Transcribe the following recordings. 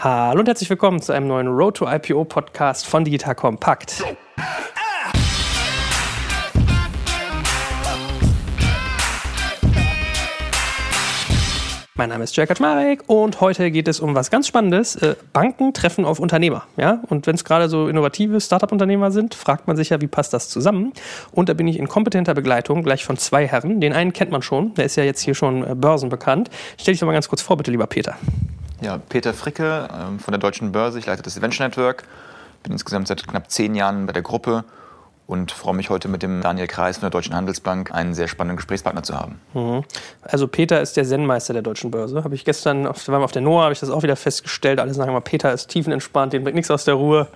Hallo und herzlich willkommen zu einem neuen Road to IPO Podcast von Digital Compact. Mein Name ist Jörg Kaczmarek und heute geht es um was ganz Spannendes. Äh, Banken treffen auf Unternehmer. Ja? Und wenn es gerade so innovative Startup-Unternehmer sind, fragt man sich ja, wie passt das zusammen? Und da bin ich in kompetenter Begleitung gleich von zwei Herren. Den einen kennt man schon, der ist ja jetzt hier schon äh, börsenbekannt. Stell dich doch mal ganz kurz vor, bitte, lieber Peter. Ja, Peter Fricke ähm, von der Deutschen Börse. Ich leite das Venture Network. Bin insgesamt seit knapp zehn Jahren bei der Gruppe und freue mich heute mit dem Daniel Kreis von der Deutschen Handelsbank einen sehr spannenden Gesprächspartner zu haben. Mhm. Also Peter ist der Zen-Meister der Deutschen Börse. Habe ich gestern, auf, waren wir auf der NOAA, habe ich das auch wieder festgestellt. Alle sagen immer, Peter ist tiefenentspannt, den bringt nichts aus der Ruhe,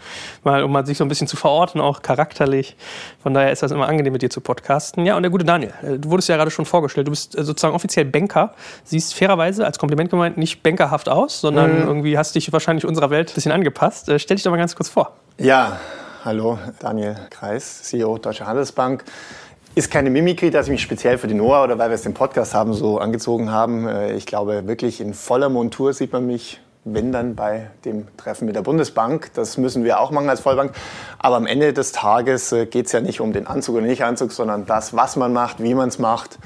mal, um mal sich so ein bisschen zu verorten, auch charakterlich. Von daher ist das immer angenehm, mit dir zu podcasten. Ja, und der gute Daniel, äh, du wurdest ja gerade schon vorgestellt. Du bist äh, sozusagen offiziell Banker, siehst fairerweise, als Kompliment gemeint, nicht bankerhaft aus, sondern mhm. irgendwie hast dich wahrscheinlich unserer Welt ein bisschen angepasst. Äh, stell dich doch mal ganz kurz vor. Ja, Hallo, Daniel Kreis, CEO Deutsche Handelsbank. Ist keine Mimikry, dass ich mich speziell für die NOAA oder weil wir es den Podcast haben, so angezogen haben. Äh, ich glaube, wirklich in voller Montur sieht man mich, wenn dann bei dem Treffen mit der Bundesbank. Das müssen wir auch machen als Vollbank. Aber am Ende des Tages äh, geht es ja nicht um den Anzug oder nicht Anzug, sondern das, was man macht, wie man es macht.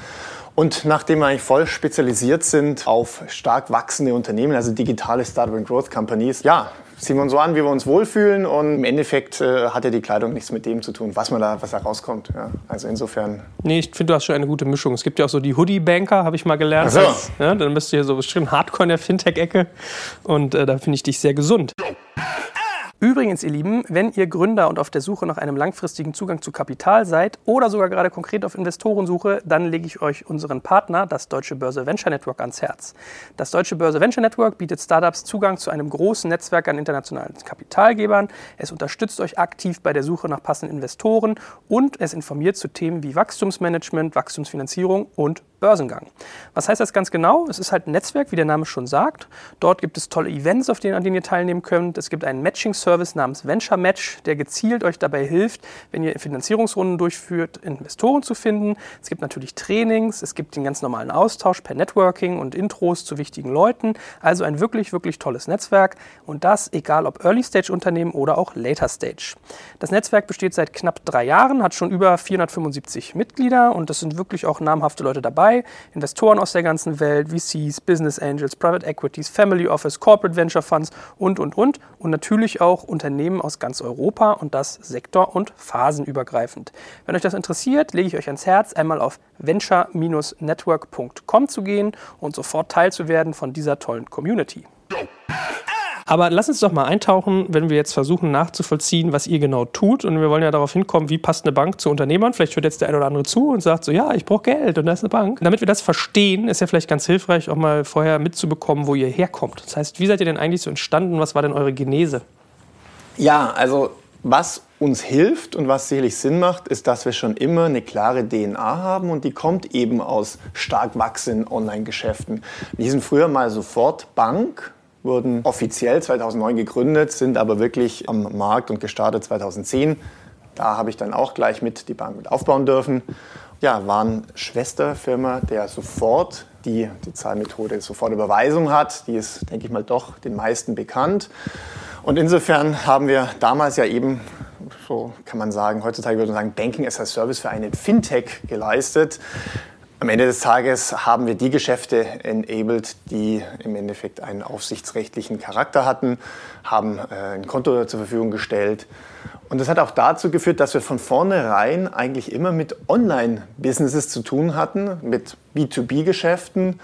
Und nachdem wir eigentlich voll spezialisiert sind auf stark wachsende Unternehmen, also digitale Startup and Growth Companies, ja, ziehen wir uns so an, wie wir uns wohlfühlen und im Endeffekt äh, hat ja die Kleidung nichts mit dem zu tun, was man da, was da rauskommt. Ja, also insofern. Nee, ich finde, du hast schon eine gute Mischung. Es gibt ja auch so die Hoodie-Banker, habe ich mal gelernt. Ach so. Das, ja, dann bist du hier so bestimmt Hardcore in der Fintech-Ecke und äh, da finde ich dich sehr gesund. Übrigens, ihr Lieben, wenn ihr Gründer und auf der Suche nach einem langfristigen Zugang zu Kapital seid oder sogar gerade konkret auf Investorensuche, dann lege ich euch unseren Partner, das Deutsche Börse Venture Network, ans Herz. Das Deutsche Börse Venture Network bietet Startups Zugang zu einem großen Netzwerk an internationalen Kapitalgebern. Es unterstützt euch aktiv bei der Suche nach passenden Investoren und es informiert zu Themen wie Wachstumsmanagement, Wachstumsfinanzierung und Börsengang. Was heißt das ganz genau? Es ist halt ein Netzwerk, wie der Name schon sagt. Dort gibt es tolle Events, auf denen, an denen ihr teilnehmen könnt. Es gibt einen Matching-Service namens Venture Match, der gezielt euch dabei hilft, wenn ihr Finanzierungsrunden durchführt, Investoren zu finden. Es gibt natürlich Trainings, es gibt den ganz normalen Austausch per Networking und Intros zu wichtigen Leuten. Also ein wirklich, wirklich tolles Netzwerk. Und das egal ob Early-Stage-Unternehmen oder auch Later-Stage. Das Netzwerk besteht seit knapp drei Jahren, hat schon über 475 Mitglieder und das sind wirklich auch namhafte Leute dabei dabei. Investoren aus der ganzen Welt, VCs, Business Angels, Private Equities, Family Office, Corporate Venture Funds und, und, und. Und natürlich auch Unternehmen aus ganz Europa und das sektor- und phasenübergreifend. Wenn euch das interessiert, lege ich euch ans Herz, einmal auf venture-network.com zu gehen und sofort Teil zu werden von dieser tollen Community. Aber lass uns doch mal eintauchen, wenn wir jetzt versuchen nachzuvollziehen, was ihr genau tut. Und wir wollen ja darauf hinkommen, wie passt eine Bank zu Unternehmern. Vielleicht hört jetzt der eine oder andere zu und sagt so, ja, ich brauche Geld und da ist eine Bank. Damit wir das verstehen, ist ja vielleicht ganz hilfreich, auch mal vorher mitzubekommen, wo ihr herkommt. Das heißt, wie seid ihr denn eigentlich so entstanden? Was war denn eure Genese? Ja, also was uns hilft und was sicherlich Sinn macht, ist, dass wir schon immer eine klare DNA haben und die kommt eben aus stark wachsenden Online-Geschäften. Wir sind früher mal sofort Bank wurden offiziell 2009 gegründet, sind aber wirklich am Markt und gestartet 2010. Da habe ich dann auch gleich mit die Bank mit aufbauen dürfen. Ja, waren Schwesterfirma, der sofort die, die Zahlmethode Sofortüberweisung hat. Die ist, denke ich mal, doch den meisten bekannt. Und insofern haben wir damals ja eben, so kann man sagen, heutzutage würde man sagen, Banking as a Service für einen Fintech geleistet. Am Ende des Tages haben wir die Geschäfte enabled, die im Endeffekt einen aufsichtsrechtlichen Charakter hatten, haben äh, ein Konto zur Verfügung gestellt. Und das hat auch dazu geführt, dass wir von vornherein eigentlich immer mit Online-Businesses zu tun hatten, mit B2B-Geschäften,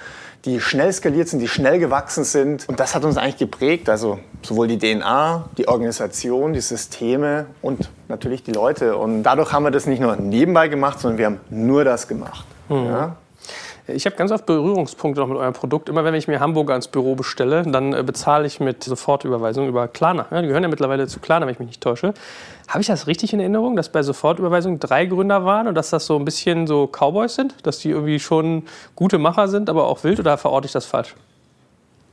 die schnell skaliert sind, die schnell gewachsen sind. Und das hat uns eigentlich geprägt, also sowohl die DNA, die Organisation, die Systeme und natürlich die Leute. Und dadurch haben wir das nicht nur nebenbei gemacht, sondern wir haben nur das gemacht. Mhm. Ja? Ich habe ganz oft Berührungspunkte noch mit eurem Produkt. Immer wenn ich mir Hamburger ins Büro bestelle, dann äh, bezahle ich mit Sofortüberweisung über Klarna. Ja, die gehören ja mittlerweile zu Klarna, wenn ich mich nicht täusche. Habe ich das richtig in Erinnerung, dass bei Sofortüberweisung drei Gründer waren und dass das so ein bisschen so Cowboys sind? Dass die irgendwie schon gute Macher sind, aber auch wild? Oder verorte ich das falsch?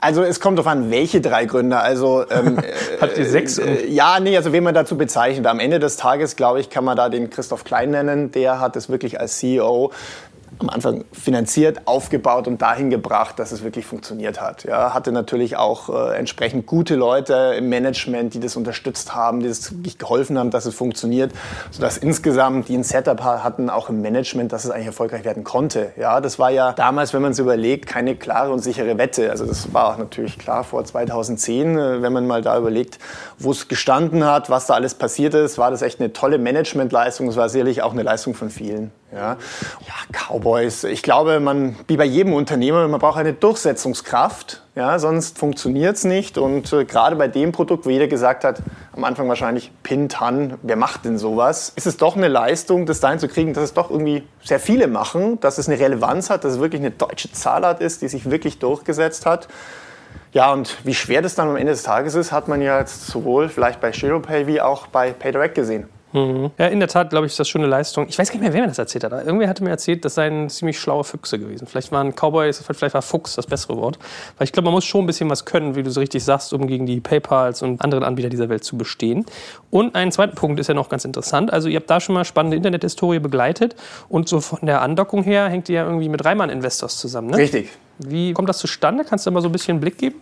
Also es kommt darauf an, welche drei Gründer. Also ähm, habt ihr sechs? Äh, ja, nee, also wen man dazu bezeichnet. Am Ende des Tages, glaube ich, kann man da den Christoph Klein nennen. Der hat es wirklich als CEO am Anfang finanziert, aufgebaut und dahin gebracht, dass es wirklich funktioniert hat. Ja, hatte natürlich auch äh, entsprechend gute Leute im Management, die das unterstützt haben, die das wirklich geholfen haben, dass es funktioniert, sodass insgesamt die ein Setup hatten, auch im Management, dass es eigentlich erfolgreich werden konnte. Ja, das war ja damals, wenn man es überlegt, keine klare und sichere Wette. Also das war auch natürlich klar vor 2010, äh, wenn man mal da überlegt, wo es gestanden hat, was da alles passiert ist, war das echt eine tolle Managementleistung. Das war sicherlich auch eine Leistung von vielen. Ja, ja Cowboys. Ich glaube, man, wie bei jedem Unternehmer, man braucht eine Durchsetzungskraft. Ja, sonst funktioniert es nicht. Und äh, gerade bei dem Produkt, wo jeder gesagt hat, am Anfang wahrscheinlich Pintan, wer macht denn sowas? Ist es doch eine Leistung, das dahin zu kriegen, dass es doch irgendwie sehr viele machen, dass es eine Relevanz hat, dass es wirklich eine deutsche Zahlart ist, die sich wirklich durchgesetzt hat. Ja, und wie schwer das dann am Ende des Tages ist, hat man ja jetzt sowohl vielleicht bei ShiroPay wie auch bei PayDirect gesehen. Mhm. Ja, in der Tat, glaube ich, ist das schon eine Leistung. Ich weiß gar nicht mehr, wer mir das erzählt hat. Irgendwer hatte mir erzählt, das seien ziemlich schlaue Füchse gewesen. Vielleicht waren Cowboys, vielleicht war Fuchs das bessere Wort. Weil ich glaube, man muss schon ein bisschen was können, wie du so richtig sagst, um gegen die PayPals und anderen Anbieter dieser Welt zu bestehen. Und ein zweiter Punkt ist ja noch ganz interessant. Also ihr habt da schon mal spannende Internethistorie begleitet und so von der Andockung her hängt ihr ja irgendwie mit Reimann Investors zusammen, ne? Richtig. Wie kommt das zustande? Kannst du mal so ein bisschen einen Blick geben?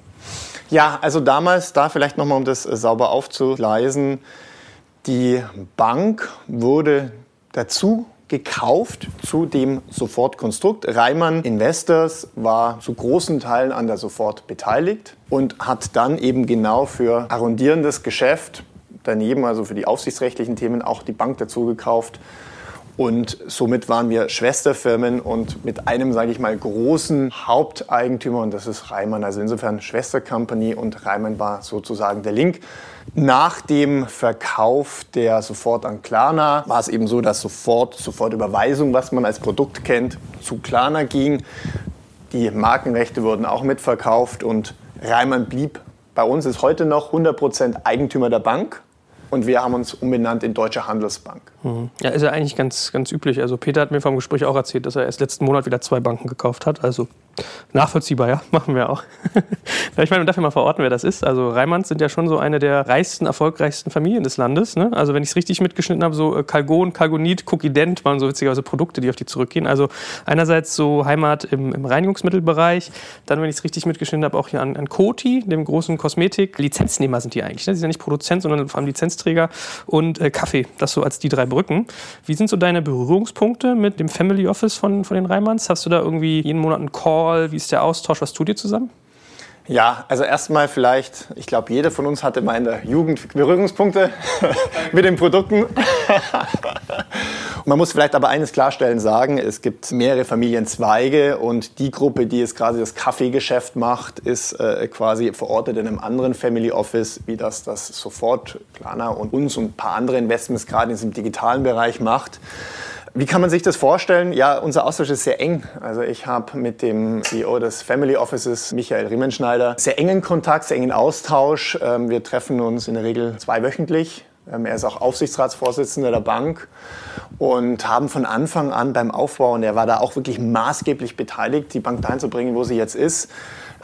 Ja, also damals, da vielleicht nochmal, um das sauber aufzugleisen, die Bank wurde dazu gekauft zu dem Sofortkonstrukt. Reimann Investors war zu großen Teilen an der Sofort beteiligt und hat dann eben genau für arrondierendes Geschäft daneben, also für die aufsichtsrechtlichen Themen, auch die Bank dazu gekauft. Und somit waren wir Schwesterfirmen und mit einem, sage ich mal, großen Haupteigentümer und das ist Reimann. Also insofern Schwestercompany und Reimann war sozusagen der Link. Nach dem Verkauf der Sofort an Klarna war es eben so, dass sofort, Sofortüberweisung, was man als Produkt kennt, zu Klarna ging. Die Markenrechte wurden auch mitverkauft und Reimann blieb bei uns, ist heute noch 100% Eigentümer der Bank und wir haben uns umbenannt in Deutsche Handelsbank. Mhm. Ja, ist ja eigentlich ganz, ganz üblich. Also Peter hat mir vom Gespräch auch erzählt, dass er erst letzten Monat wieder zwei Banken gekauft hat. Also nachvollziehbar, ja, machen wir auch. ich meine, man darf ja mal verorten, wer das ist. Also Reimanns sind ja schon so eine der reichsten, erfolgreichsten Familien des Landes. Ne? Also wenn ich es richtig mitgeschnitten habe, so Kalgon, äh, Kalgonit, Cookident waren so witzigerweise Produkte, die auf die zurückgehen. Also einerseits so Heimat im, im Reinigungsmittelbereich, dann, wenn ich es richtig mitgeschnitten habe, auch hier an, an Coty, dem großen Kosmetik. Lizenznehmer sind die eigentlich. Ne? Die sind ja nicht Produzent, sondern vor allem Lizenzträger und äh, Kaffee. Das so als die drei Brücken. Wie sind so deine Berührungspunkte mit dem Family Office von, von den Reimanns? Hast du da irgendwie jeden Monat einen Call? Wie ist der Austausch? Was tut ihr zusammen? Ja, also erstmal vielleicht, ich glaube, jeder von uns hatte mal in der Jugend Berührungspunkte mit den Produkten. Man muss vielleicht aber eines klarstellen sagen, es gibt mehrere Familienzweige und die Gruppe, die jetzt quasi das Kaffeegeschäft macht, ist äh, quasi verortet in einem anderen Family Office, wie das das sofort Klarna und uns und ein paar andere Investments gerade in diesem digitalen Bereich macht. Wie kann man sich das vorstellen? Ja, unser Austausch ist sehr eng. Also ich habe mit dem CEO des Family Offices, Michael Riemenschneider, sehr engen Kontakt, sehr engen Austausch. Ähm, wir treffen uns in der Regel zweiwöchentlich. Ähm, er ist auch Aufsichtsratsvorsitzender der Bank und haben von Anfang an beim Aufbau, und er war da auch wirklich maßgeblich beteiligt, die Bank dahin zu bringen, wo sie jetzt ist,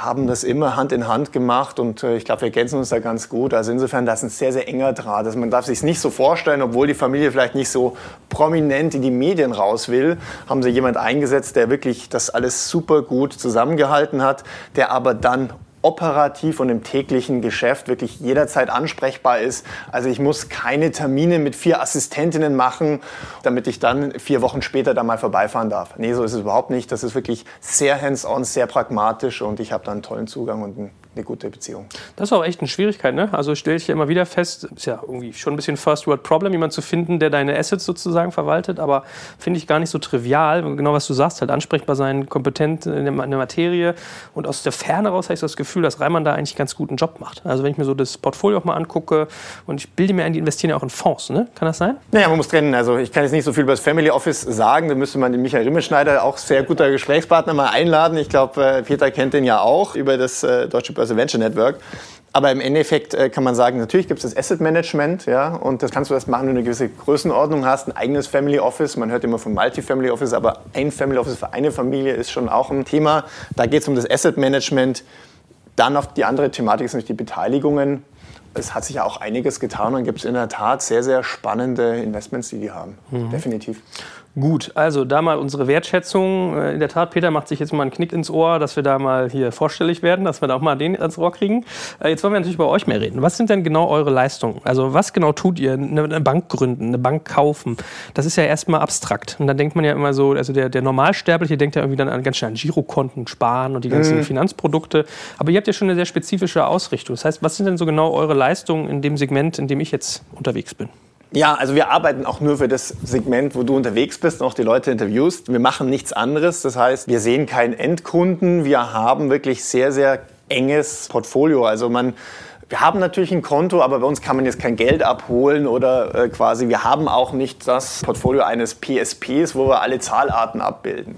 haben das immer Hand in Hand gemacht und äh, ich glaube, wir ergänzen uns da ganz gut. Also insofern, das ist ein sehr, sehr enger Draht. Also man darf sich nicht so vorstellen, obwohl die Familie vielleicht nicht so prominent in die Medien raus will, haben sie jemand eingesetzt, der wirklich das alles super gut zusammengehalten hat, der aber dann operativ und im täglichen Geschäft wirklich jederzeit ansprechbar ist. Also ich muss keine Termine mit vier Assistentinnen machen, damit ich dann vier Wochen später da mal vorbeifahren darf. Nee, so ist es überhaupt nicht. Das ist wirklich sehr hands-on, sehr pragmatisch und ich habe da einen tollen Zugang und einen eine gute Beziehung. Das ist auch echt eine Schwierigkeit, ne? Also stelle ich ja immer wieder fest, ist ja irgendwie schon ein bisschen First World Problem, jemanden zu finden, der deine Assets sozusagen verwaltet, aber finde ich gar nicht so trivial, genau was du sagst, halt ansprechbar sein, kompetent in der, Materie und aus der Ferne raus habe ich das Gefühl, dass Reimann da eigentlich ganz guten Job macht. Also wenn ich mir so das Portfolio auch mal angucke und ich bilde mir ein, die investieren ja auch in Fonds, ne? Kann das sein? Naja, man muss trennen. Also ich kann jetzt nicht so viel über das Family Office sagen, da müsste man den Michael Rimmelschneider, auch sehr guter Gesprächspartner, mal einladen. Ich glaube, äh, Peter kennt den ja auch über das äh, Deutsche Börse Venture Network. Aber im Endeffekt äh, kann man sagen, natürlich gibt es das Asset Management, ja, und das kannst du erst machen, wenn du eine gewisse Größenordnung hast, ein eigenes Family Office. Man hört immer von Multi-Family Office, aber ein Family Office für eine Familie ist schon auch ein Thema. Da geht es um das Asset Management. Dann auf die andere Thematik sind die Beteiligungen. Es hat sich ja auch einiges getan und gibt es in der Tat sehr, sehr spannende Investments, die die haben. Mhm. Definitiv. Gut, also da mal unsere Wertschätzung. Äh, in der Tat, Peter macht sich jetzt mal einen Knick ins Ohr, dass wir da mal hier vorstellig werden, dass wir da auch mal den ans Ohr kriegen. Äh, jetzt wollen wir natürlich bei euch mehr reden. Was sind denn genau eure Leistungen? Also was genau tut ihr? Eine Bank gründen, eine Bank kaufen. Das ist ja erstmal abstrakt. Und dann denkt man ja immer so, also der, der Normalsterbliche denkt ja irgendwie dann an, ganz schnell an Girokonten, Sparen und die ganzen mhm. Finanzprodukte. Aber ihr habt ja schon eine sehr spezifische Ausrichtung. Das heißt, was sind denn so genau eure Leistungen in dem Segment, in dem ich jetzt unterwegs bin? Ja, also wir arbeiten auch nur für das Segment, wo du unterwegs bist und auch die Leute interviewst. Wir machen nichts anderes. Das heißt, wir sehen keinen Endkunden. Wir haben wirklich sehr, sehr enges Portfolio. Also man wir haben natürlich ein Konto, aber bei uns kann man jetzt kein Geld abholen oder äh, quasi, wir haben auch nicht das Portfolio eines PSPs, wo wir alle Zahlarten abbilden,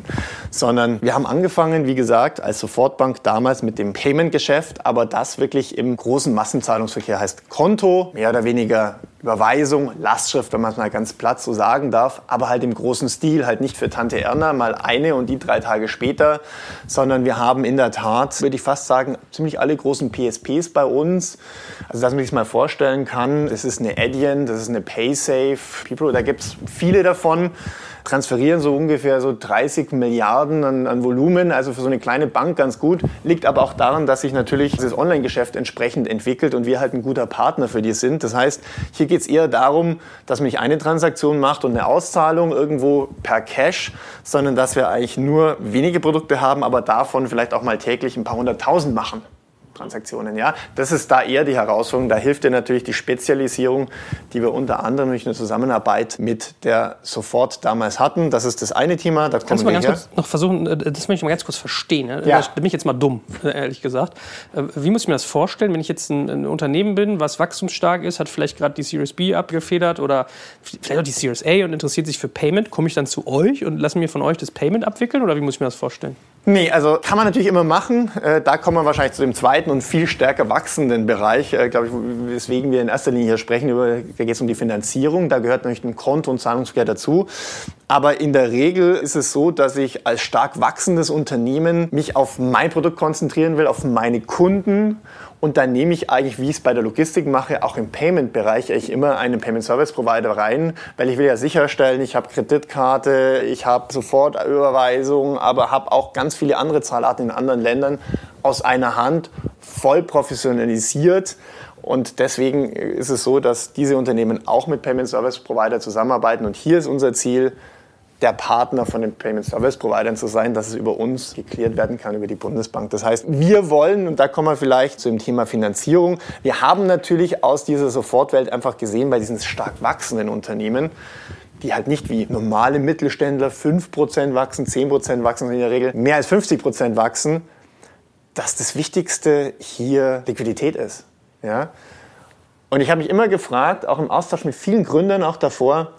sondern wir haben angefangen, wie gesagt, als Sofortbank damals mit dem Payment-Geschäft, aber das wirklich im großen Massenzahlungsverkehr heißt Konto, mehr oder weniger Überweisung, Lastschrift, wenn man es mal ganz platt so sagen darf, aber halt im großen Stil, halt nicht für Tante Erna mal eine und die drei Tage später, sondern wir haben in der Tat, würde ich fast sagen, ziemlich alle großen PSPs bei uns. Also dass man sich mal vorstellen kann, das ist eine Adyen, das ist eine PaySafe, People, da gibt es viele davon transferieren so ungefähr so 30 Milliarden an, an, Volumen, also für so eine kleine Bank ganz gut. Liegt aber auch daran, dass sich natürlich dieses Online-Geschäft entsprechend entwickelt und wir halt ein guter Partner für die sind. Das heißt, hier geht es eher darum, dass man nicht eine Transaktion macht und eine Auszahlung irgendwo per Cash, sondern dass wir eigentlich nur wenige Produkte haben, aber davon vielleicht auch mal täglich ein paar hunderttausend machen. Transaktionen. Ja, das ist da eher die Herausforderung. Da hilft dir natürlich die Spezialisierung, die wir unter anderem durch eine Zusammenarbeit mit der Sofort damals hatten. Das ist das eine Thema. Da Kannst du mal ganz her. kurz noch versuchen, äh, das möchte ich mal ganz kurz verstehen. Ne? Ja. Da bin ich jetzt mal dumm, äh, ehrlich gesagt. Äh, wie muss ich mir das vorstellen, wenn ich jetzt ein, ein Unternehmen bin, was wachstumsstark ist, hat vielleicht gerade die Series B abgefedert oder vielleicht auch die Series A und interessiert sich für Payment, komme ich dann zu euch und lasse mir von euch das Payment abwickeln oder wie muss ich mir das vorstellen? Nee, also kann man natürlich immer machen. Da kommen wir wahrscheinlich zu dem zweiten zweiten und viel stärker wachsenden Bereich, äh, glaube ich, weswegen wir in erster Linie hier sprechen, über, da geht es um die Finanzierung, da gehört natürlich ein Konto- und Zahlungsverkehr dazu. Aber in der Regel ist es so, dass ich als stark wachsendes Unternehmen mich auf mein Produkt konzentrieren will, auf meine Kunden und dann nehme ich eigentlich, wie ich es bei der Logistik mache, auch im Payment-Bereich eigentlich immer einen Payment Service Provider rein, weil ich will ja sicherstellen, ich habe Kreditkarte, ich habe Sofortüberweisung, aber habe auch ganz viele andere Zahlarten in anderen Ländern aus einer Hand voll professionalisiert. Und deswegen ist es so, dass diese Unternehmen auch mit Payment Service Provider zusammenarbeiten. Und hier ist unser Ziel, der Partner von den Payment Service Providern zu sein, dass es über uns geklärt werden kann, über die Bundesbank. Das heißt, wir wollen, und da kommen wir vielleicht zu dem Thema Finanzierung, wir haben natürlich aus dieser Sofortwelt einfach gesehen, bei diesen stark wachsenden Unternehmen, die halt nicht wie normale Mittelständler 5% wachsen, 10% wachsen in der Regel, mehr als 50% wachsen, dass das Wichtigste hier Liquidität ist. Ja? Und ich habe mich immer gefragt, auch im Austausch mit vielen Gründern auch davor,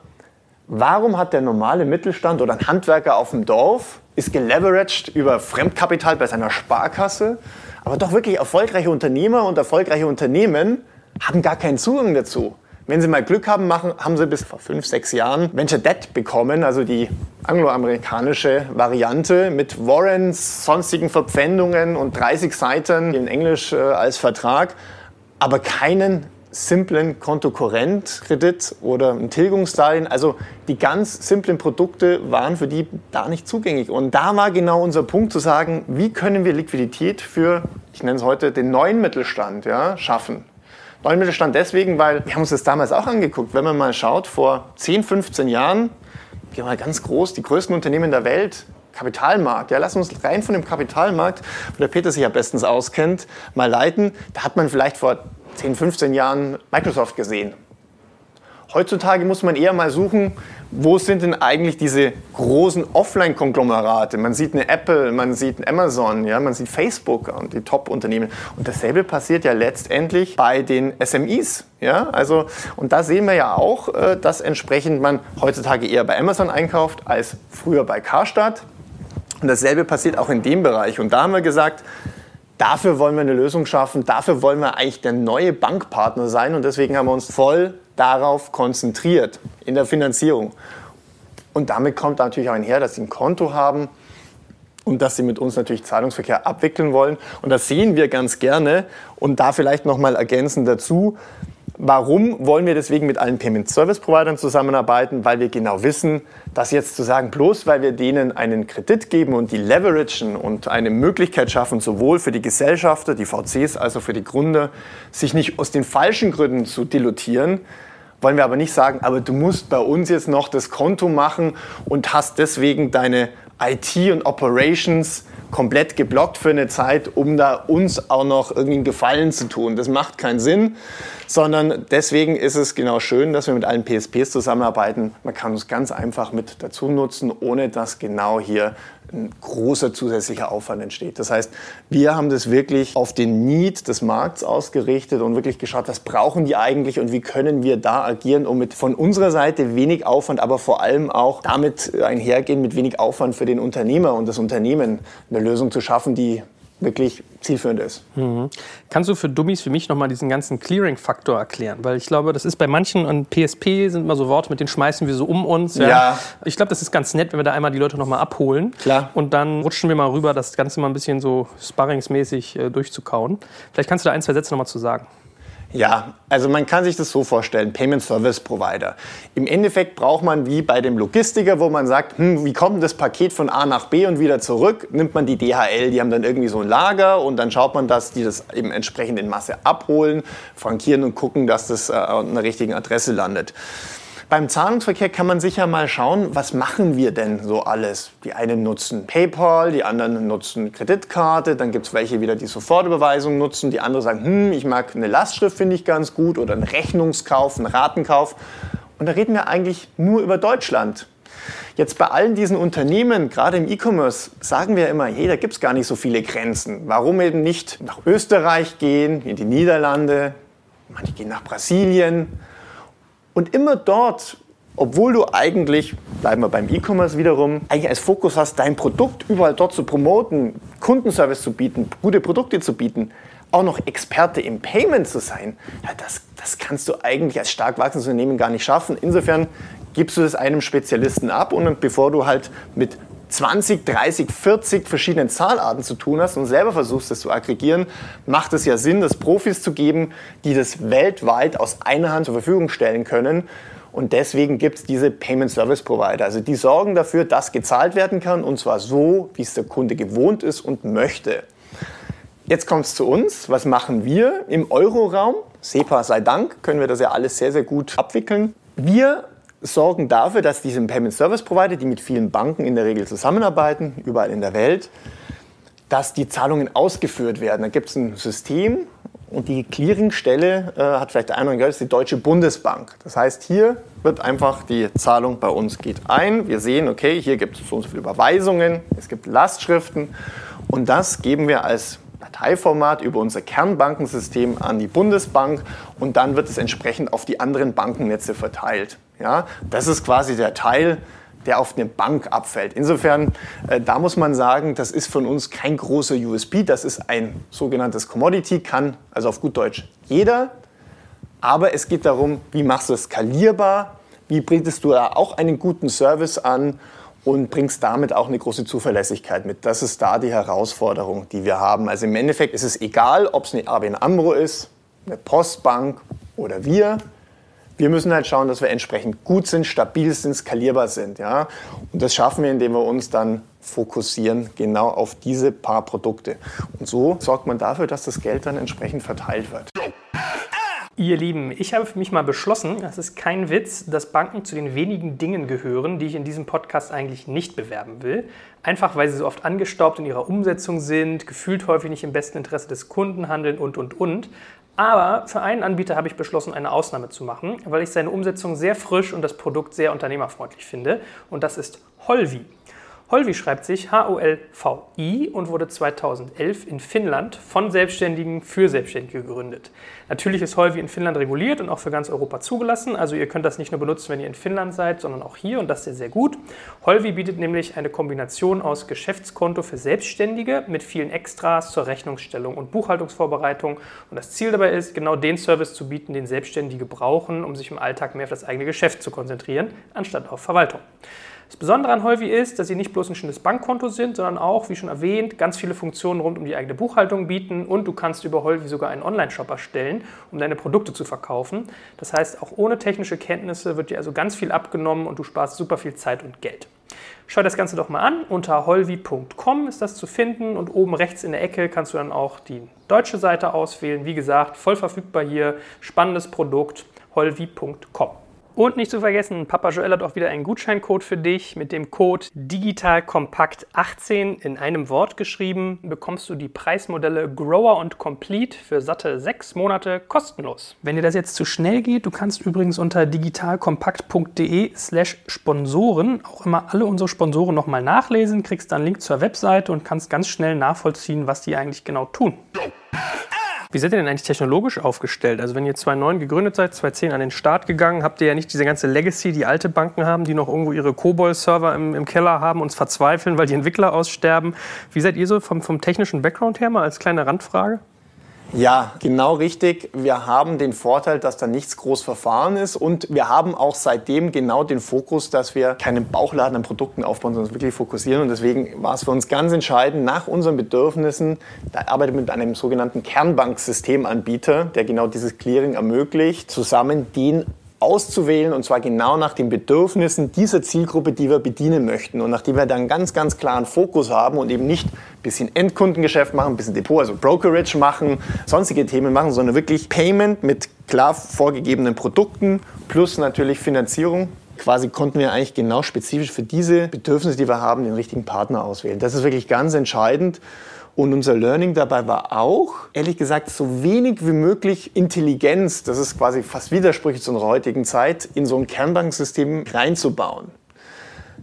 warum hat der normale Mittelstand oder ein Handwerker auf dem Dorf, ist geleveraged über Fremdkapital bei seiner Sparkasse, aber doch wirklich erfolgreiche Unternehmer und erfolgreiche Unternehmen haben gar keinen Zugang dazu. Wenn Sie mal Glück haben, machen, haben Sie bis vor fünf, sechs Jahren Venture Debt bekommen, also die angloamerikanische Variante mit Warrants, sonstigen Verpfändungen und 30 Seiten in Englisch äh, als Vertrag, aber keinen simplen Kontokorrentkredit oder ein Tilgungsdarlehen. Also die ganz simplen Produkte waren für die da nicht zugänglich. Und da war genau unser Punkt zu sagen, wie können wir Liquidität für, ich nenne es heute, den neuen Mittelstand ja, schaffen. Neuen Mittelstand deswegen, weil wir haben uns das damals auch angeguckt. Wenn man mal schaut, vor 10, 15 Jahren, die waren ganz groß, die größten Unternehmen der Welt, Kapitalmarkt. Ja, lass uns rein von dem Kapitalmarkt, wo der Peter sich ja bestens auskennt, mal leiten. Da hat man vielleicht vor 10, 15 Jahren Microsoft gesehen. Heutzutage muss man eher mal suchen, wo sind denn eigentlich diese großen Offline-Konglomerate? Man sieht eine Apple, man sieht ein Amazon, ja, man sieht Facebook und die Top-Unternehmen. Und dasselbe passiert ja letztendlich bei den SMEs. Ja? Also, und da sehen wir ja auch, äh, dass entsprechend man heutzutage eher bei Amazon einkauft als früher bei Karstadt. Und dasselbe passiert auch in dem Bereich. Und da haben wir gesagt, Dafür wollen wir eine Lösung schaffen, dafür wollen wir eigentlich der neue Bankpartner sein und deswegen haben wir uns voll darauf konzentriert in der Finanzierung. Und damit kommt natürlich auch einher, dass sie ein Konto haben und dass sie mit uns natürlich Zahlungsverkehr abwickeln wollen. Und das sehen wir ganz gerne. Und da vielleicht noch mal ergänzend dazu, Warum wollen wir deswegen mit allen Payment Service Providern zusammenarbeiten? Weil wir genau wissen, dass jetzt zu sagen, bloß weil wir denen einen Kredit geben und die leveragen und eine Möglichkeit schaffen, sowohl für die Gesellschafter, die VCs, als auch für die Gründer, sich nicht aus den falschen Gründen zu dilutieren, wollen wir aber nicht sagen, aber du musst bei uns jetzt noch das Konto machen und hast deswegen deine IT und Operations komplett geblockt für eine Zeit, um da uns auch noch irgendwie einen Gefallen zu tun. Das macht keinen Sinn, sondern deswegen ist es genau schön, dass wir mit allen PSPs zusammenarbeiten. Man kann uns ganz einfach mit dazu nutzen, ohne dass genau hier ein großer zusätzlicher Aufwand entsteht. Das heißt, wir haben das wirklich auf den Need des Markts ausgerichtet und wirklich geschaut, was brauchen die eigentlich und wie können wir da agieren, um mit von unserer Seite wenig Aufwand, aber vor allem auch damit einhergehen mit wenig Aufwand für den Unternehmer und das Unternehmen eine Lösung zu schaffen, die wirklich zielführend ist. Mhm. Kannst du für Dummies wie mich nochmal diesen ganzen Clearing-Faktor erklären? Weil ich glaube, das ist bei manchen, und PSP sind immer so Worte, mit denen schmeißen wir so um uns. Ja. ja. Ich glaube, das ist ganz nett, wenn wir da einmal die Leute nochmal abholen. Klar. Und dann rutschen wir mal rüber, das Ganze mal ein bisschen so sparringsmäßig äh, durchzukauen. Vielleicht kannst du da ein, zwei Sätze nochmal zu sagen. Ja, also man kann sich das so vorstellen, Payment Service Provider. Im Endeffekt braucht man wie bei dem Logistiker, wo man sagt, hm, wie kommt das Paket von A nach B und wieder zurück, nimmt man die DHL, die haben dann irgendwie so ein Lager und dann schaut man, dass die das eben entsprechend in Masse abholen, frankieren und gucken, dass das äh, an der richtigen Adresse landet. Beim Zahlungsverkehr kann man sicher mal schauen, was machen wir denn so alles? Die einen nutzen PayPal, die anderen nutzen Kreditkarte, dann gibt es welche wieder, die Sofortüberweisung nutzen, die anderen sagen, hm, ich mag eine Lastschrift, finde ich ganz gut, oder einen Rechnungskauf, einen Ratenkauf. Und da reden wir eigentlich nur über Deutschland. Jetzt bei allen diesen Unternehmen, gerade im E-Commerce, sagen wir immer, hey, da gibt es gar nicht so viele Grenzen. Warum eben nicht nach Österreich gehen, in die Niederlande, manche gehen nach Brasilien. Und immer dort, obwohl du eigentlich, bleiben wir beim E-Commerce wiederum, eigentlich als Fokus hast, dein Produkt überall dort zu promoten, Kundenservice zu bieten, gute Produkte zu bieten, auch noch Experte im Payment zu sein, ja, das, das kannst du eigentlich als stark wachsendes Unternehmen gar nicht schaffen. Insofern gibst du das einem Spezialisten ab und bevor du halt mit 20, 30, 40 verschiedenen Zahlarten zu tun hast und selber versuchst, das zu aggregieren, macht es ja Sinn, das Profis zu geben, die das weltweit aus einer Hand zur Verfügung stellen können. Und deswegen gibt es diese Payment Service Provider. Also die sorgen dafür, dass gezahlt werden kann und zwar so, wie es der Kunde gewohnt ist und möchte. Jetzt kommt es zu uns. Was machen wir im Euroraum? SEPA sei Dank können wir das ja alles sehr, sehr gut abwickeln. Wir sorgen dafür, dass diese Payment Service Provider, die mit vielen Banken in der Regel zusammenarbeiten, überall in der Welt, dass die Zahlungen ausgeführt werden. Da gibt es ein System und die Clearingstelle äh, hat vielleicht der eine oder gehört, ist die Deutsche Bundesbank. Das heißt, hier wird einfach die Zahlung bei uns geht ein. Wir sehen, okay, hier gibt es so und so viele Überweisungen, es gibt Lastschriften und das geben wir als Dateiformat über unser Kernbankensystem an die Bundesbank und dann wird es entsprechend auf die anderen Bankennetze verteilt. Ja, das ist quasi der Teil, der auf eine Bank abfällt. Insofern, äh, da muss man sagen, das ist von uns kein großer USP, das ist ein sogenanntes Commodity, kann also auf gut Deutsch jeder. Aber es geht darum, wie machst du es skalierbar, wie bringst du da auch einen guten Service an und bringst damit auch eine große Zuverlässigkeit mit. Das ist da die Herausforderung, die wir haben. Also im Endeffekt ist es egal, ob es eine ABN AMRO ist, eine Postbank oder wir. Wir müssen halt schauen, dass wir entsprechend gut sind, stabil sind, skalierbar sind. Ja? Und das schaffen wir, indem wir uns dann fokussieren genau auf diese paar Produkte. Und so sorgt man dafür, dass das Geld dann entsprechend verteilt wird. Ihr Lieben, ich habe für mich mal beschlossen, das ist kein Witz, dass Banken zu den wenigen Dingen gehören, die ich in diesem Podcast eigentlich nicht bewerben will. Einfach weil sie so oft angestaubt in ihrer Umsetzung sind, gefühlt häufig nicht im besten Interesse des Kunden handeln und, und, und. Aber für einen Anbieter habe ich beschlossen, eine Ausnahme zu machen, weil ich seine Umsetzung sehr frisch und das Produkt sehr unternehmerfreundlich finde. Und das ist Holvi. Holvi schreibt sich H-O-L-V-I und wurde 2011 in Finnland von Selbstständigen für Selbstständige gegründet. Natürlich ist Holvi in Finnland reguliert und auch für ganz Europa zugelassen. Also ihr könnt das nicht nur benutzen, wenn ihr in Finnland seid, sondern auch hier und das sehr, sehr gut. Holvi bietet nämlich eine Kombination aus Geschäftskonto für Selbstständige mit vielen Extras zur Rechnungsstellung und Buchhaltungsvorbereitung. Und das Ziel dabei ist, genau den Service zu bieten, den Selbstständige brauchen, um sich im Alltag mehr auf das eigene Geschäft zu konzentrieren, anstatt auf Verwaltung. Das Besondere an Holvi ist, dass sie nicht bloß ein schönes Bankkonto sind, sondern auch, wie schon erwähnt, ganz viele Funktionen rund um die eigene Buchhaltung bieten und du kannst über Holvi sogar einen Online-Shop erstellen, um deine Produkte zu verkaufen. Das heißt, auch ohne technische Kenntnisse wird dir also ganz viel abgenommen und du sparst super viel Zeit und Geld. Schau das Ganze doch mal an. Unter holvi.com ist das zu finden und oben rechts in der Ecke kannst du dann auch die deutsche Seite auswählen. Wie gesagt, voll verfügbar hier. Spannendes Produkt. holvi.com. Und nicht zu vergessen, Papa Joel hat auch wieder einen Gutscheincode für dich. Mit dem Code DigitalKompakt18 in einem Wort geschrieben bekommst du die Preismodelle Grower und Complete für satte sechs Monate kostenlos. Wenn dir das jetzt zu schnell geht, du kannst übrigens unter digitalkompakt.de slash Sponsoren auch immer alle unsere Sponsoren nochmal nachlesen, kriegst dann einen Link zur Webseite und kannst ganz schnell nachvollziehen, was die eigentlich genau tun. Wie seid ihr denn eigentlich technologisch aufgestellt? Also wenn ihr 2009 gegründet seid, 2010 an den Start gegangen, habt ihr ja nicht diese ganze Legacy, die alte Banken haben, die noch irgendwo ihre COBOL-Server im, im, Keller haben, uns verzweifeln, weil die Entwickler aussterben. Wie seid ihr so vom, vom technischen Background her mal als kleine Randfrage? Ja, genau richtig. Wir haben den Vorteil, dass da nichts groß verfahren ist und wir haben auch seitdem genau den Fokus, dass wir keinen Bauchladen an Produkten aufbauen, sondern uns wirklich fokussieren. Und deswegen war es für uns ganz entscheidend, nach unseren Bedürfnissen, da arbeitet mit einem sogenannten Kernbanksystemanbieter, der genau dieses Clearing ermöglicht, zusammen den auszuwählen und zwar genau nach den Bedürfnissen dieser Zielgruppe, die wir bedienen möchten. Und nachdem wir dann ganz, ganz klaren Fokus haben und eben nicht ein bisschen Endkundengeschäft machen, ein bisschen Depot, also Brokerage machen, sonstige Themen machen, sondern wirklich Payment mit klar vorgegebenen Produkten plus natürlich Finanzierung. Quasi konnten wir eigentlich genau spezifisch für diese Bedürfnisse, die wir haben, den richtigen Partner auswählen. Das ist wirklich ganz entscheidend. Und unser Learning dabei war auch, ehrlich gesagt, so wenig wie möglich Intelligenz, das ist quasi fast widersprüchlich zu unserer heutigen Zeit, in so ein Kernbanksystem reinzubauen.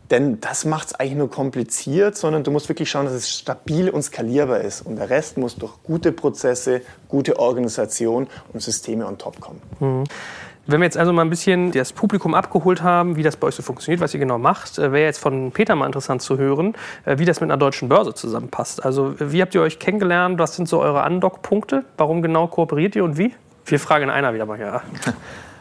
Denn das macht es eigentlich nur kompliziert, sondern du musst wirklich schauen, dass es stabil und skalierbar ist. Und der Rest muss durch gute Prozesse, gute Organisation und Systeme on top kommen. Mhm. Wenn wir jetzt also mal ein bisschen das Publikum abgeholt haben, wie das bei euch so funktioniert, was ihr genau macht, äh, wäre jetzt von Peter mal interessant zu hören, äh, wie das mit einer deutschen Börse zusammenpasst. Also wie habt ihr euch kennengelernt? Was sind so eure Andock-Punkte? Warum genau kooperiert ihr und wie? Vier Fragen in einer wieder mal, ja.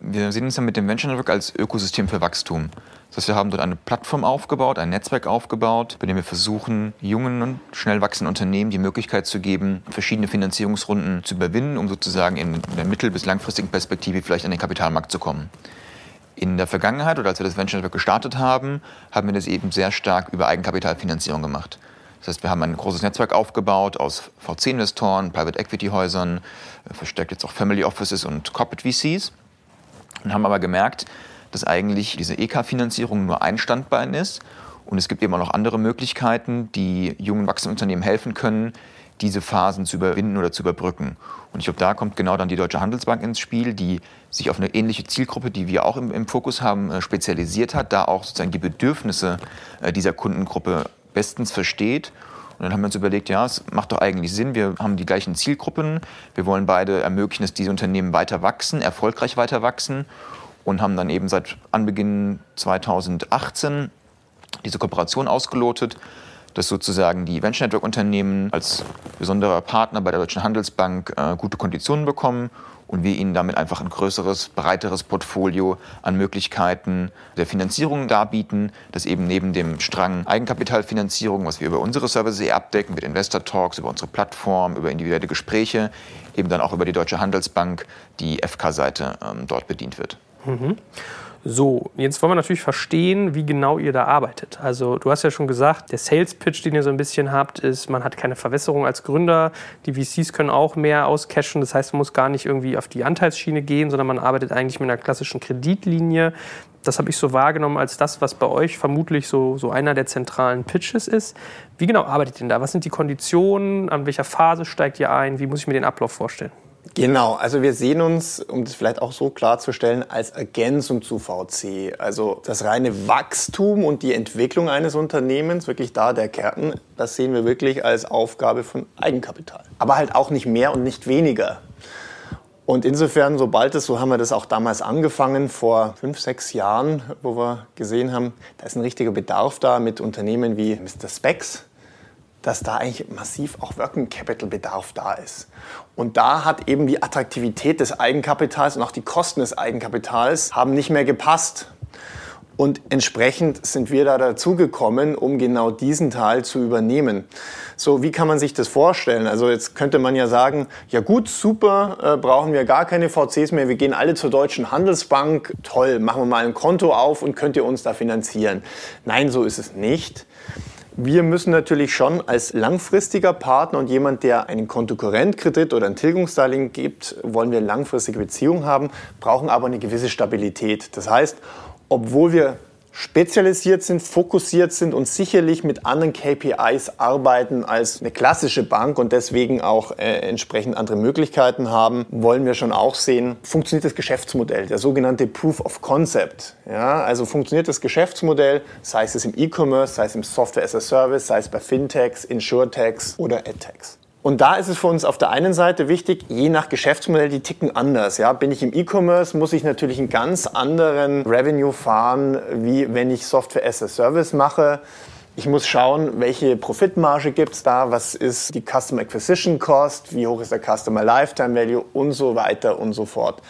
Wir sehen uns ja mit dem Venture Network als Ökosystem für Wachstum. Das heißt, wir haben dort eine Plattform aufgebaut, ein Netzwerk aufgebaut, bei dem wir versuchen, jungen und schnell wachsenden Unternehmen die Möglichkeit zu geben, verschiedene Finanzierungsrunden zu überwinden, um sozusagen in der mittel- bis langfristigen Perspektive vielleicht an den Kapitalmarkt zu kommen. In der Vergangenheit oder als wir das Venture Network gestartet haben, haben wir das eben sehr stark über Eigenkapitalfinanzierung gemacht. Das heißt, wir haben ein großes Netzwerk aufgebaut aus VC-Investoren, Private Equity-Häusern, verstärkt jetzt auch Family Offices und Corporate VCs und haben aber gemerkt, dass eigentlich diese EK-Finanzierung nur ein Standbein ist. Und es gibt eben auch noch andere Möglichkeiten, die jungen wachsenden Unternehmen helfen können, diese Phasen zu überwinden oder zu überbrücken. Und ich glaube, da kommt genau dann die Deutsche Handelsbank ins Spiel, die sich auf eine ähnliche Zielgruppe, die wir auch im, im Fokus haben, äh, spezialisiert hat, da auch sozusagen die Bedürfnisse äh, dieser Kundengruppe bestens versteht. Und dann haben wir uns überlegt, ja, es macht doch eigentlich Sinn, wir haben die gleichen Zielgruppen, wir wollen beide ermöglichen, dass diese Unternehmen weiter wachsen, erfolgreich weiter wachsen. Und haben dann eben seit Anbeginn 2018 diese Kooperation ausgelotet, dass sozusagen die Venture Network Unternehmen als besonderer Partner bei der Deutschen Handelsbank äh, gute Konditionen bekommen und wir ihnen damit einfach ein größeres, breiteres Portfolio an Möglichkeiten der Finanzierung darbieten, das eben neben dem Strang Eigenkapitalfinanzierung, was wir über unsere Services eh abdecken, mit Investor Talks, über unsere Plattform, über individuelle Gespräche, eben dann auch über die Deutsche Handelsbank die FK-Seite ähm, dort bedient wird. Mhm. So, jetzt wollen wir natürlich verstehen, wie genau ihr da arbeitet. Also du hast ja schon gesagt, der Sales Pitch, den ihr so ein bisschen habt, ist, man hat keine Verwässerung als Gründer. Die VCs können auch mehr auscashen. Das heißt, man muss gar nicht irgendwie auf die Anteilsschiene gehen, sondern man arbeitet eigentlich mit einer klassischen Kreditlinie. Das habe ich so wahrgenommen als das, was bei euch vermutlich so, so einer der zentralen Pitches ist. Wie genau arbeitet ihr denn da? Was sind die Konditionen? An welcher Phase steigt ihr ein? Wie muss ich mir den Ablauf vorstellen? Genau, also wir sehen uns, um das vielleicht auch so klarzustellen, als Ergänzung zu VC. Also das reine Wachstum und die Entwicklung eines Unternehmens, wirklich da der Kern, das sehen wir wirklich als Aufgabe von Eigenkapital. Aber halt auch nicht mehr und nicht weniger. Und insofern, sobald es, so haben wir das auch damals angefangen, vor fünf, sechs Jahren, wo wir gesehen haben, da ist ein richtiger Bedarf da mit Unternehmen wie Mr. Specs, dass da eigentlich massiv auch Working Capital Bedarf da ist. Und da hat eben die Attraktivität des Eigenkapitals und auch die Kosten des Eigenkapitals haben nicht mehr gepasst. Und entsprechend sind wir da dazugekommen, um genau diesen Teil zu übernehmen. So, wie kann man sich das vorstellen? Also jetzt könnte man ja sagen, ja gut, super, äh, brauchen wir gar keine VCs mehr, wir gehen alle zur Deutschen Handelsbank, toll, machen wir mal ein Konto auf und könnt ihr uns da finanzieren. Nein, so ist es nicht. Wir müssen natürlich schon als langfristiger Partner und jemand, der einen Kontokorrentkredit oder ein Tilgungsdarlehen gibt, wollen wir langfristige Beziehungen haben, brauchen aber eine gewisse Stabilität. Das heißt, obwohl wir spezialisiert sind, fokussiert sind und sicherlich mit anderen KPIs arbeiten als eine klassische Bank und deswegen auch äh, entsprechend andere Möglichkeiten haben, wollen wir schon auch sehen, funktioniert das Geschäftsmodell, der sogenannte Proof of Concept. Ja, also funktioniert das Geschäftsmodell, sei es im E-Commerce, sei es im Software as a Service, sei es bei Fintechs, Insurtechs oder EdTechs. Und da ist es für uns auf der einen Seite wichtig, je nach Geschäftsmodell, die ticken anders. Ja, bin ich im E-Commerce, muss ich natürlich einen ganz anderen Revenue fahren, wie wenn ich Software as a Service mache. Ich muss schauen, welche Profitmarge gibt es da, was ist die Customer Acquisition Cost, wie hoch ist der Customer Lifetime Value und so weiter und so fort.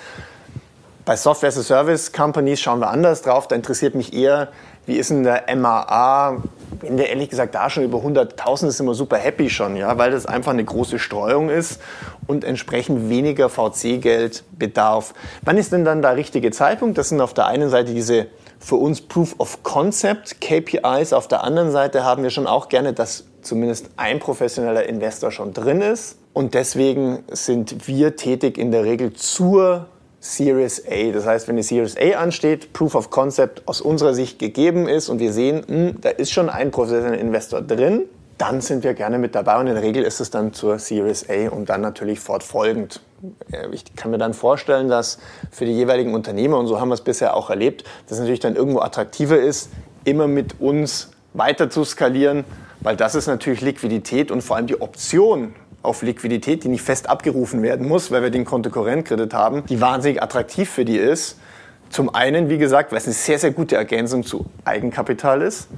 Bei Software as a Service Companies schauen wir anders drauf. Da interessiert mich eher, wie ist denn der MAA? Wenn der ehrlich gesagt da schon über 100.000 ist, sind wir super happy schon, ja, weil das einfach eine große Streuung ist und entsprechend weniger VC-Geld bedarf. Wann ist denn dann der richtige Zeitpunkt? Das sind auf der einen Seite diese für uns Proof of Concept KPIs. Auf der anderen Seite haben wir schon auch gerne, dass zumindest ein professioneller Investor schon drin ist. Und deswegen sind wir tätig in der Regel zur Series A. Das heißt, wenn die Series A ansteht, Proof of Concept aus unserer Sicht gegeben ist und wir sehen, mh, hm, da ist schon ein professioneller Investor drin, dann sind wir gerne mit dabei und in der Regel ist es dann zur Series A und dann natürlich fortfolgend. Ich kann mir dann vorstellen, dass für die jeweiligen Unternehmer, und so haben wir es bisher auch erlebt, dass es natürlich dann irgendwo attraktiver ist, immer mit uns weiter zu skalieren, weil das ist natürlich Liquidität und vor allem die Option auf Liquidität, die nicht fest abgerufen werden muss, weil wir den Kontokorrentkredit haben, die wahnsinnig attraktiv für die ist. Zum einen, wie gesagt, weil es eine sehr, sehr gute Ergänzung zu Eigenkapital ist.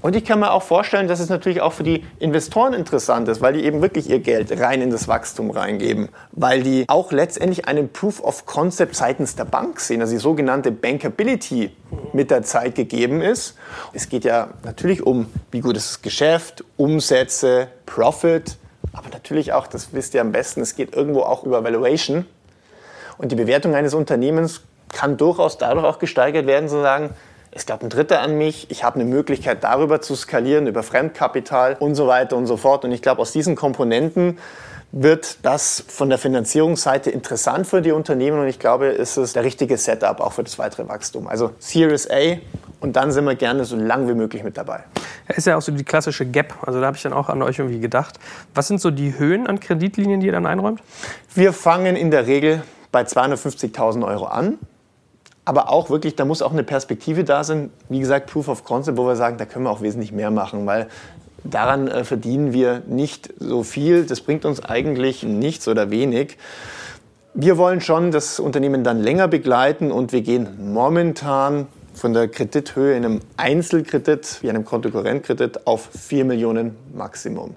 Und ich kann mir auch vorstellen, dass es natürlich auch für die Investoren interessant ist, weil die eben wirklich ihr Geld rein in das Wachstum reingeben, weil die auch letztendlich einen Proof of Concept seitens der Bank sehen, also die sogenannte Bankability mit der Zeit gegeben ist. Es geht ja natürlich um, wie gut ist das Geschäft, Umsätze, Profit, aber natürlich auch, das wisst ihr am besten, es geht irgendwo auch über Valuation. Und die Bewertung eines Unternehmens kann durchaus dadurch auch gesteigert werden, zu sagen, es glaubt ein Dritter an mich, ich habe eine Möglichkeit darüber zu skalieren, über Fremdkapital und so weiter und so fort. Und ich glaube, aus diesen Komponenten wird das von der Finanzierungsseite interessant für die Unternehmen und ich glaube, ist es der richtige Setup auch für das weitere Wachstum. Also Series A und dann sind wir gerne so lang wie möglich mit dabei. Ja, ist ja auch so die klassische Gap. Also da habe ich dann auch an euch irgendwie gedacht. Was sind so die Höhen an Kreditlinien, die ihr dann einräumt? Wir fangen in der Regel bei 250.000 Euro an. Aber auch wirklich, da muss auch eine Perspektive da sein. Wie gesagt, Proof of Concept, wo wir sagen, da können wir auch wesentlich mehr machen, weil daran äh, verdienen wir nicht so viel. Das bringt uns eigentlich nichts oder wenig. Wir wollen schon das Unternehmen dann länger begleiten und wir gehen momentan von der Kredithöhe in einem Einzelkredit, wie einem Kontokorrentkredit, auf 4 Millionen Maximum.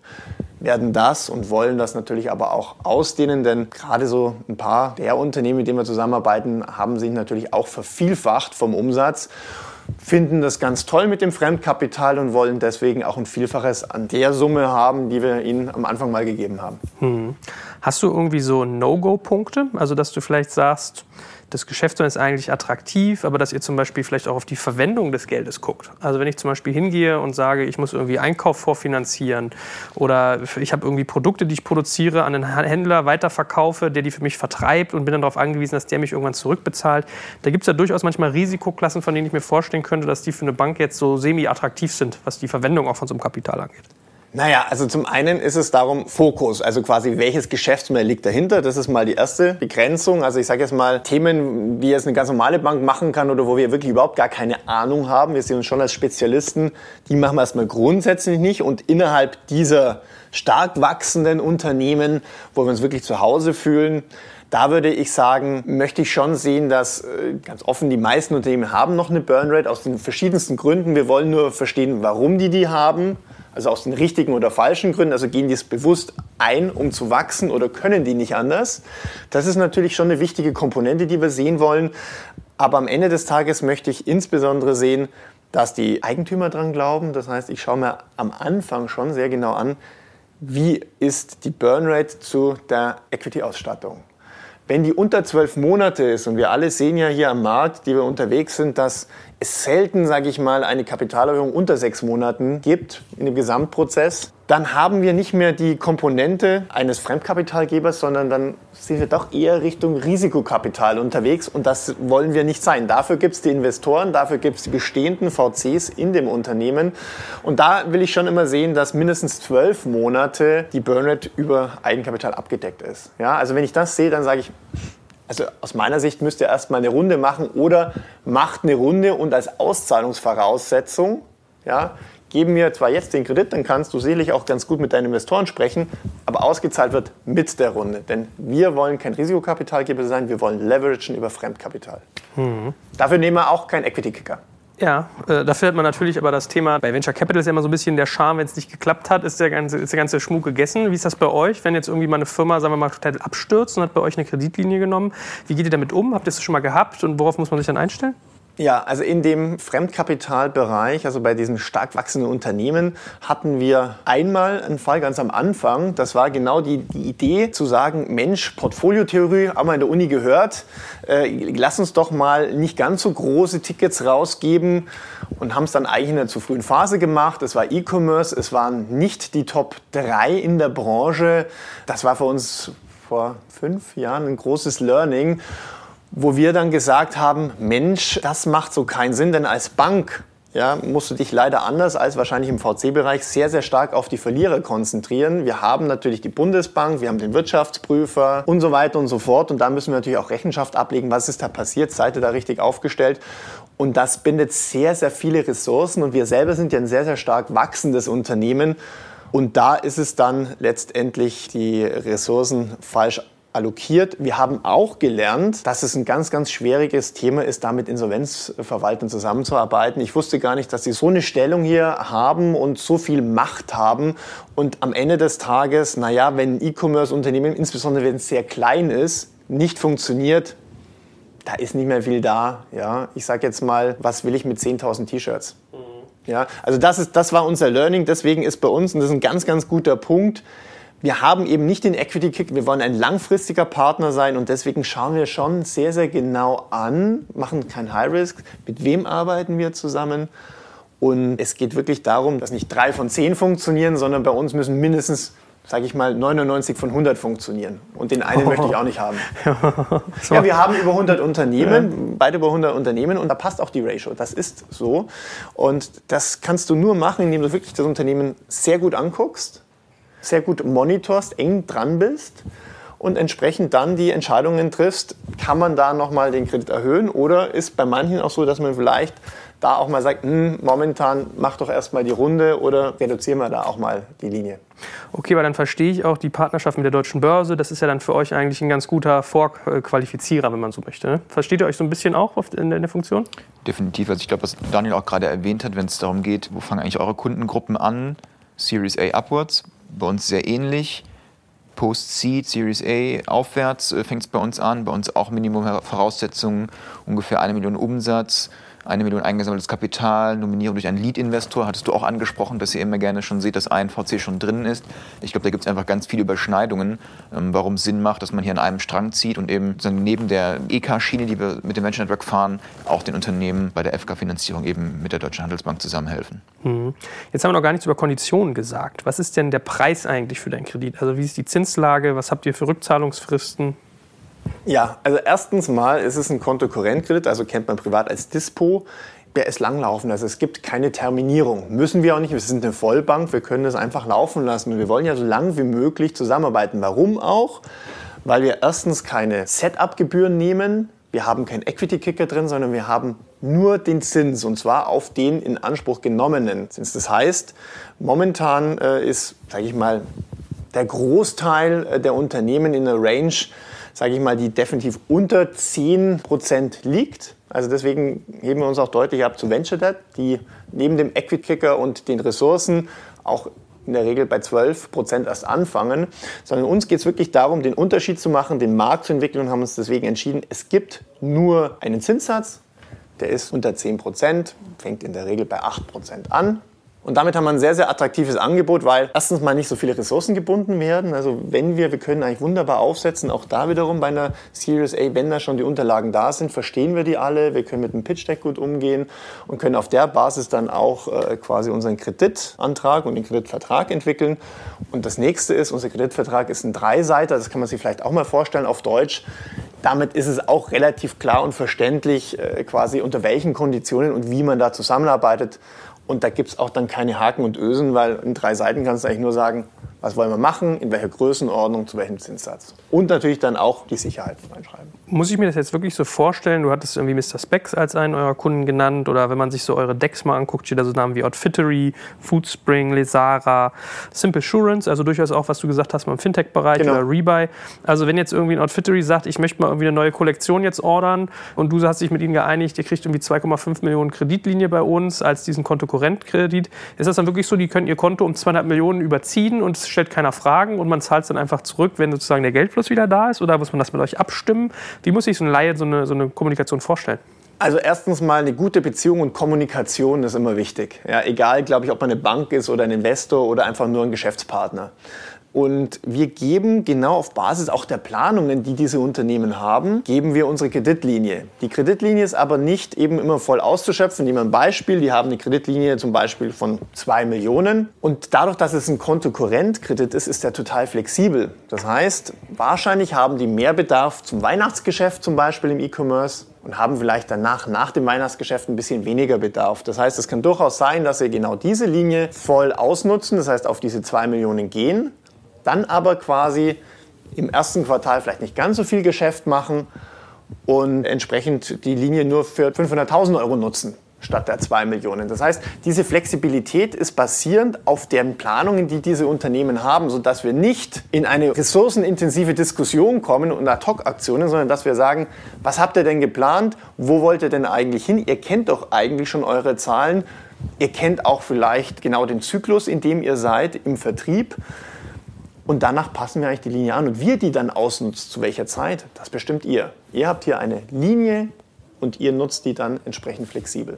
Werden das und wollen das natürlich aber auch ausdehnen, denn gerade so ein paar der Unternehmen, mit denen wir zusammenarbeiten, haben sich natürlich auch vervielfacht vom Umsatz finden das ganz toll mit dem Fremdkapital und wollen deswegen auch ein Vielfaches an der Summe haben, die wir ihnen am Anfang mal gegeben haben. Hm. Hast du irgendwie so No-Go-Punkte? Also, dass du vielleicht sagst, das Geschäftsmodell ist eigentlich attraktiv, aber dass ihr zum Beispiel vielleicht auch auf die Verwendung des Geldes guckt. Also wenn ich zum Beispiel hingehe und sage, ich muss irgendwie Einkauf vorfinanzieren oder ich habe irgendwie Produkte, die ich produziere, an einen Händler weiterverkaufe, der die für mich vertreibt und bin dann darauf angewiesen, dass der mich irgendwann zurückbezahlt. Da gibt es ja durchaus manchmal Risikoklassen, von denen ich mir vorstellen könnte, dass die für eine Bank jetzt so semi-attraktiv sind, was die Verwendung auch von so einem Kapital angeht. Naja, also zum einen ist es darum Fokus, also quasi welches Geschäftsmodell liegt dahinter. Das ist mal die erste Begrenzung. Also ich sage jetzt mal Themen, wie jetzt eine ganz normale Bank machen kann oder wo wir wirklich überhaupt gar keine Ahnung haben. Wir sehen uns schon als Spezialisten. Die machen wir erstmal grundsätzlich nicht und innerhalb dieser stark wachsenden Unternehmen, wo wir uns wirklich zu Hause fühlen, da würde ich sagen, möchte ich schon sehen, dass äh, ganz offen die meisten Unternehmen haben noch eine Burnrate aus den verschiedensten Gründen. Wir wollen nur verstehen, warum die die haben also aus den richtigen oder falschen Gründen, also gehen die es bewusst ein, um zu wachsen oder können die nicht anders. Das ist natürlich schon eine wichtige Komponente, die wir sehen wollen. Aber am Ende des Tages möchte ich insbesondere sehen, dass die Eigentümer dran glauben. Das heißt, ich schaue mir am Anfang schon sehr genau an, wie ist die Burnrate zu der Equity-Ausstattung. Wenn die unter zwölf Monate ist, und wir alle sehen ja hier am Markt, die wir unterwegs sind, dass es selten, sage ich mal, eine Kapitalerhöhung unter sechs Monaten gibt in dem Gesamtprozess, dann haben wir nicht mehr die Komponente eines Fremdkapitalgebers, sondern dann sind wir doch eher Richtung Risikokapital unterwegs und das wollen wir nicht sein. Dafür gibt es die Investoren, dafür gibt es die bestehenden VCs in dem Unternehmen und da will ich schon immer sehen, dass mindestens zwölf Monate die Burnrate über Eigenkapital abgedeckt ist. Ja, also wenn ich das sehe, dann sage ich, also aus meiner Sicht müsst ihr erstmal eine Runde machen oder macht eine Runde und als Auszahlungsvoraussetzung ja, geben wir zwar jetzt den Kredit, dann kannst du sicherlich auch ganz gut mit deinen Investoren sprechen, aber ausgezahlt wird mit der Runde. Denn wir wollen kein Risikokapitalgeber sein, wir wollen leveragen über Fremdkapital. Mhm. Dafür nehmen wir auch keinen Equity-Kicker. Ja, äh, dafür hat man natürlich aber das Thema, bei Venture Capital ist ja immer so ein bisschen der Charme, wenn es nicht geklappt hat, ist der, ganze, ist der ganze Schmuck gegessen. Wie ist das bei euch, wenn jetzt irgendwie mal eine Firma, sagen wir mal, total abstürzt und hat bei euch eine Kreditlinie genommen? Wie geht ihr damit um? Habt ihr das schon mal gehabt und worauf muss man sich dann einstellen? Ja, also in dem Fremdkapitalbereich, also bei diesen stark wachsenden Unternehmen, hatten wir einmal einen Fall ganz am Anfang. Das war genau die, die Idee zu sagen, Mensch, Portfoliotheorie, haben wir in der Uni gehört, äh, lass uns doch mal nicht ganz so große Tickets rausgeben und haben es dann eigentlich in einer zu frühen Phase gemacht. Es war E-Commerce, es waren nicht die Top 3 in der Branche. Das war für uns vor fünf Jahren ein großes Learning wo wir dann gesagt haben, Mensch, das macht so keinen Sinn, denn als Bank ja, musst du dich leider anders als wahrscheinlich im VC-Bereich sehr, sehr stark auf die Verlierer konzentrieren. Wir haben natürlich die Bundesbank, wir haben den Wirtschaftsprüfer und so weiter und so fort. Und da müssen wir natürlich auch Rechenschaft ablegen, was ist da passiert, seid ihr da richtig aufgestellt. Und das bindet sehr, sehr viele Ressourcen. Und wir selber sind ja ein sehr, sehr stark wachsendes Unternehmen. Und da ist es dann letztendlich die Ressourcen falsch allokiert. Wir haben auch gelernt, dass es ein ganz, ganz schwieriges Thema ist, da mit Insolvenzverwaltern zusammenzuarbeiten. Ich wusste gar nicht, dass sie so eine Stellung hier haben und so viel Macht haben. Und am Ende des Tages, naja, wenn ein E-Commerce-Unternehmen, insbesondere wenn es sehr klein ist, nicht funktioniert, da ist nicht mehr viel da. Ja? Ich sage jetzt mal, was will ich mit 10.000 T-Shirts? Mhm. Ja, also das, ist, das war unser Learning. Deswegen ist bei uns, und das ist ein ganz, ganz guter Punkt, wir haben eben nicht den Equity Kick, wir wollen ein langfristiger Partner sein und deswegen schauen wir schon sehr, sehr genau an, machen kein High Risk, mit wem arbeiten wir zusammen. Und es geht wirklich darum, dass nicht drei von zehn funktionieren, sondern bei uns müssen mindestens, sage ich mal, 99 von 100 funktionieren. Und den einen oh. möchte ich auch nicht haben. Ja, wir haben über 100 Unternehmen, ja. beide über 100 Unternehmen und da passt auch die Ratio. Das ist so. Und das kannst du nur machen, indem du wirklich das Unternehmen sehr gut anguckst sehr gut monitorst, eng dran bist und entsprechend dann die Entscheidungen triffst, kann man da nochmal den Kredit erhöhen oder ist bei manchen auch so, dass man vielleicht da auch mal sagt, hm, momentan mach doch erstmal die Runde oder reduzieren wir da auch mal die Linie. Okay, aber dann verstehe ich auch die Partnerschaft mit der Deutschen Börse. Das ist ja dann für euch eigentlich ein ganz guter Vorqualifizierer, wenn man so möchte. Ne? Versteht ihr euch so ein bisschen auch in der Funktion? Definitiv. Also ich glaube, was Daniel auch gerade erwähnt hat, wenn es darum geht, wo fangen eigentlich eure Kundengruppen an? Series A upwards, bei uns sehr ähnlich. Post-Seed, Series A aufwärts äh, fängt es bei uns an. Bei uns auch Minimum-Voraussetzungen, ungefähr eine Million Umsatz eine Million eingesammeltes Kapital, Nominierung durch einen Lead-Investor, hattest du auch angesprochen, dass ihr immer gerne schon seht, dass ein VC schon drin ist. Ich glaube, da gibt es einfach ganz viele Überschneidungen, ähm, warum es Sinn macht, dass man hier an einem Strang zieht und eben neben der EK-Schiene, die wir mit dem Venture Network fahren, auch den Unternehmen bei der FK-Finanzierung eben mit der Deutschen Handelsbank zusammenhelfen. Mhm. Jetzt haben wir noch gar nichts über Konditionen gesagt. Was ist denn der Preis eigentlich für deinen Kredit? Also wie ist die Zinslage? Was habt ihr für Rückzahlungsfristen? Ja, also erstens mal ist es ein Kontokorrentkredit, also kennt man privat als Dispo. Der ist langlaufen, also es gibt keine Terminierung. Müssen wir auch nicht, wir sind eine Vollbank, wir können das einfach laufen lassen. Und wir wollen ja so lange wie möglich zusammenarbeiten. Warum auch? Weil wir erstens keine Setup-Gebühren nehmen, wir haben keinen Equity-Kicker drin, sondern wir haben nur den Zins und zwar auf den in Anspruch genommenen Zins. Das heißt, momentan äh, ist, sage ich mal, der Großteil äh, der Unternehmen in der Range sage ich mal, die definitiv unter 10% liegt. Also deswegen heben wir uns auch deutlich ab zu Venture Debt, die neben dem Equity Kicker und den Ressourcen auch in der Regel bei 12 Prozent erst anfangen, sondern uns geht es wirklich darum, den Unterschied zu machen, den Markt zu entwickeln und haben uns deswegen entschieden, es gibt nur einen Zinssatz, der ist unter 10 Prozent, fängt in der Regel bei 8 Prozent an. Und damit haben wir ein sehr, sehr attraktives Angebot, weil erstens mal nicht so viele Ressourcen gebunden werden. Also wenn wir, wir können eigentlich wunderbar aufsetzen, auch da wiederum bei einer Series A, wenn da schon die Unterlagen da sind, verstehen wir die alle, wir können mit dem Pitch Deck gut umgehen und können auf der Basis dann auch äh, quasi unseren Kreditantrag und den Kreditvertrag entwickeln. Und das nächste ist, unser Kreditvertrag ist ein Dreiseiter, das kann man sich vielleicht auch mal vorstellen auf Deutsch. Damit ist es auch relativ klar und verständlich, äh, quasi unter welchen Konditionen und wie man da zusammenarbeitet. Und da gibt es auch dann keine Haken und Ösen, weil in drei Seiten kannst du eigentlich nur sagen, was wollen wir machen, in welcher Größenordnung, zu welchem Zinssatz. Und natürlich dann auch die Sicherheiten reinschreiben. Muss ich mir das jetzt wirklich so vorstellen? Du hattest irgendwie Mr. Specs als einen eurer Kunden genannt oder wenn man sich so eure Decks mal anguckt, steht da so Namen wie Outfittery, Foodspring, Lesara, Simple Assurance, also durchaus auch, was du gesagt hast, mal im Fintech-Bereich genau. oder Rebuy. Also wenn jetzt irgendwie ein Outfittery sagt, ich möchte mal irgendwie eine neue Kollektion jetzt ordern und du hast dich mit ihnen geeinigt, ihr kriegt irgendwie 2,5 Millionen Kreditlinie bei uns als diesen Kontokorrentkredit, ist das dann wirklich so, die können ihr Konto um 200 Millionen überziehen und stellt keiner Fragen und man zahlt es dann einfach zurück, wenn sozusagen der Geldfluss wieder da ist? Oder muss man das mit euch abstimmen? Wie muss sich so ein Laie so eine, so eine Kommunikation vorstellen? Also erstens mal eine gute Beziehung und Kommunikation ist immer wichtig. Ja, egal, glaube ich, ob man eine Bank ist oder ein Investor oder einfach nur ein Geschäftspartner. Und wir geben genau auf Basis auch der Planungen, die diese Unternehmen haben, geben wir unsere Kreditlinie. Die Kreditlinie ist aber nicht eben immer voll auszuschöpfen. Nehmen wir ein Beispiel. Die haben eine Kreditlinie zum Beispiel von 2 Millionen. Und dadurch, dass es ein Kontokorrentkredit ist, ist der total flexibel. Das heißt, wahrscheinlich haben die mehr Bedarf zum Weihnachtsgeschäft zum Beispiel im E-Commerce und haben vielleicht danach, nach dem Weihnachtsgeschäft, ein bisschen weniger Bedarf. Das heißt, es kann durchaus sein, dass sie genau diese Linie voll ausnutzen, das heißt auf diese 2 Millionen gehen dann aber quasi im ersten Quartal vielleicht nicht ganz so viel Geschäft machen und entsprechend die Linie nur für 500.000 Euro nutzen statt der 2 Millionen. Das heißt, diese Flexibilität ist basierend auf den Planungen, die diese Unternehmen haben, sodass wir nicht in eine ressourcenintensive Diskussion kommen und Ad-Hoc-Aktionen, sondern dass wir sagen, was habt ihr denn geplant? Wo wollt ihr denn eigentlich hin? Ihr kennt doch eigentlich schon eure Zahlen. Ihr kennt auch vielleicht genau den Zyklus, in dem ihr seid im Vertrieb. Und danach passen wir eigentlich die Linie an. Und wie ihr die dann ausnutzt, zu welcher Zeit, das bestimmt ihr. Ihr habt hier eine Linie und ihr nutzt die dann entsprechend flexibel.